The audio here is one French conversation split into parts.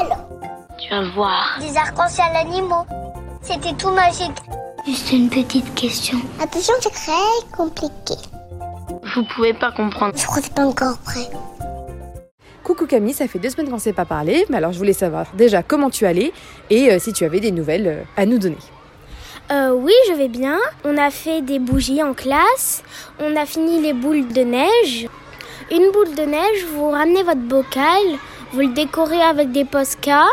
Alors, Tu vas voir. des arcs-en-ciel animaux. C'était tout magique. Juste une petite question. Attention, c'est très compliqué. Vous pouvez pas comprendre. Je crois que c'est pas encore prêt. Coucou Camille, ça fait deux semaines qu'on ne s'est pas parlé, mais alors je voulais savoir déjà comment tu allais et euh, si tu avais des nouvelles euh, à nous donner. Euh, oui, je vais bien. On a fait des bougies en classe. On a fini les boules de neige. Une boule de neige, vous ramenez votre bocal, vous le décorez avec des posca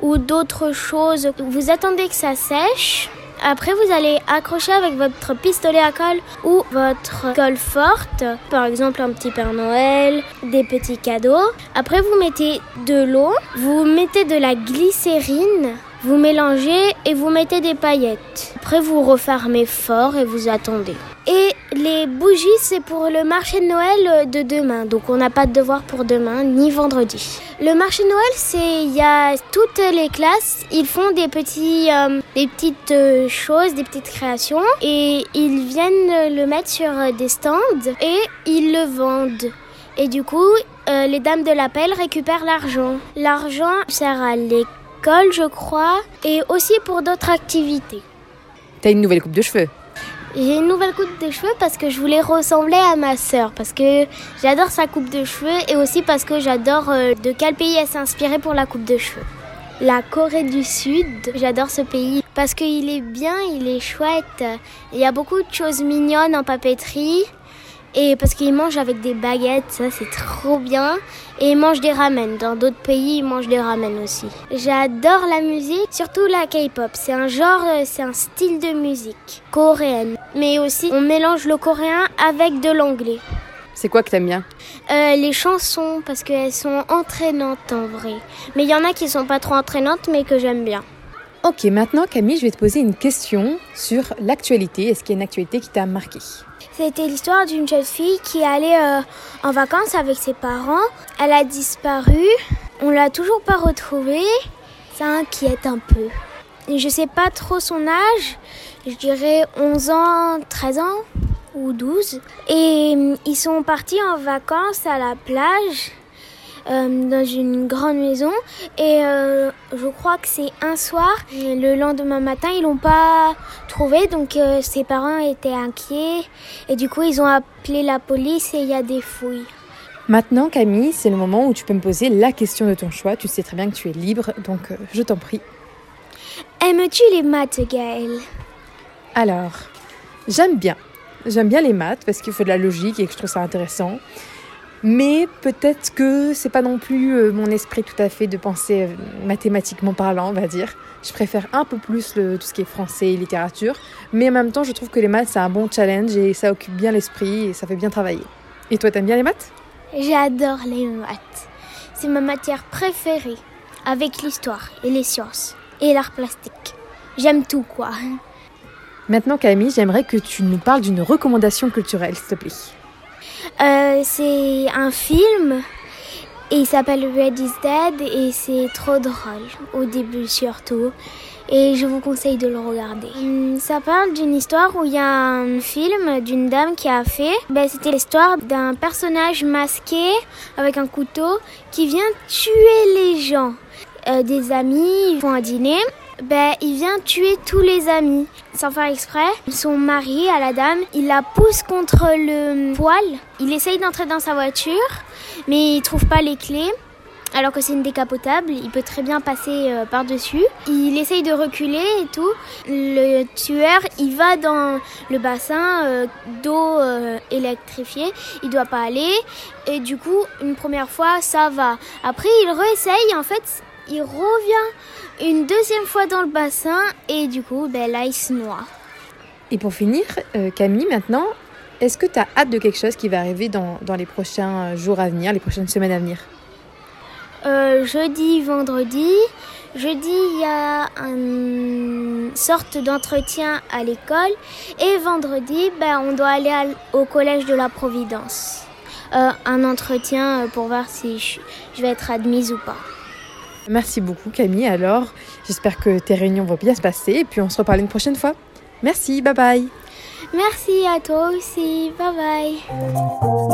ou d'autres choses. Vous attendez que ça sèche. Après, vous allez accrocher avec votre pistolet à colle ou votre colle forte, par exemple un petit Père Noël, des petits cadeaux. Après, vous mettez de l'eau, vous mettez de la glycérine, vous mélangez et vous mettez des paillettes. Après, vous refermez fort et vous attendez. Et les bougies, c'est pour le marché de Noël de demain. Donc, on n'a pas de devoir pour demain, ni vendredi. Le marché de Noël, c'est il y a toutes les classes, ils font des petits, euh, des petites euh, choses, des petites créations, et ils viennent le mettre sur euh, des stands et ils le vendent. Et du coup, euh, les dames de l'appel récupèrent l'argent. L'argent sert à l'école, je crois, et aussi pour d'autres activités. T'as une nouvelle coupe de cheveux J'ai une nouvelle coupe de cheveux parce que je voulais ressembler à ma sœur, parce que j'adore sa coupe de cheveux et aussi parce que j'adore euh, de quel pays elle s'est inspirée pour la coupe de cheveux. La Corée du Sud, j'adore ce pays parce qu'il est bien, il est chouette. Il y a beaucoup de choses mignonnes en papeterie et parce qu'il mange avec des baguettes, ça c'est trop bien. Et il mange des ramen. Dans d'autres pays, ils mangent des ramen aussi. J'adore la musique, surtout la K-pop. C'est un genre, euh, c'est un style de musique coréenne. Mais aussi, on mélange le coréen avec de l'anglais. C'est quoi que t'aimes bien? Euh, les chansons, parce qu'elles sont entraînantes en vrai. Mais il y en a qui sont pas trop entraînantes, mais que j'aime bien. Ok, maintenant Camille, je vais te poser une question sur l'actualité. Est-ce qu'il y a une actualité qui t'a marqué C'était l'histoire d'une jeune fille qui allait euh, en vacances avec ses parents. Elle a disparu. On l'a toujours pas retrouvée. Ça inquiète un peu. Je sais pas trop son âge. Je dirais 11 ans, 13 ans ou 12. Et euh, ils sont partis en vacances à la plage. Euh, dans une grande maison et euh, je crois que c'est un soir le lendemain matin ils l'ont pas trouvé donc euh, ses parents étaient inquiets et du coup ils ont appelé la police et il y a des fouilles Maintenant Camille, c'est le moment où tu peux me poser la question de ton choix. Tu sais très bien que tu es libre, donc je t'en prie. aimes-tu les maths Gaëlle? Alors, j'aime bien. J'aime bien les maths parce qu'il faut de la logique et que je trouve ça intéressant. Mais peut-être que c'est pas non plus euh, mon esprit tout à fait de penser euh, mathématiquement parlant, on va dire. Je préfère un peu plus le- tout ce qui est français et littérature. Mais en même temps, je trouve que les maths, c'est un bon challenge et ça occupe bien l'esprit et ça fait bien travailler. Et toi, t'aimes bien les maths? J'adore les maths. C'est ma matière préférée, avec l'histoire et les sciences et l'art plastique. J'aime tout, quoi. Maintenant, Camille, j'aimerais que tu nous parles d'une recommandation culturelle, s'il te plaît. Euh, c'est un film et il s'appelle Red is Dead et c'est trop drôle, au début surtout. Et je vous conseille de le regarder. Hum, Ça parle d'une histoire où il y a un film d'une dame qui a fait. Ben, C'était l'histoire d'un personnage masqué avec un couteau qui vient tuer les gens. Euh, des amis, ils font un dîner. Ben, il vient tuer tous les amis sans faire exprès. Son mari, à la dame, il la pousse contre le poêle. Il essaye d'entrer dans sa voiture, mais il trouve pas les clés. Alors que c'est une décapotable, il peut très bien passer euh, par-dessus. Il essaye de reculer et tout. Le tueur, il va dans le bassin euh, d'eau euh, électrifiée. Il doit pas aller. Et du coup, une première fois, ça va. Après, il réessaye. En fait, il revient une deuxième fois dans le bassin. Et du coup, ben, là, il se noie. Et pour finir, euh, Camille, maintenant, est-ce que tu as hâte de quelque chose qui va arriver dans, dans les prochains jours à venir, les prochaines semaines à venir? Euh, jeudi, vendredi. Jeudi, il y a une sorte d'entretien à l'école. Et vendredi, ben, on doit aller à- au collège de la Providence. Euh, un entretien euh, pour voir si je, je vais être admise ou pas. Merci beaucoup Camille. Alors, j'espère que tes réunions vont bien se passer et puis on se reparle une prochaine fois. Merci, bye bye. Merci à toi aussi. Bye bye.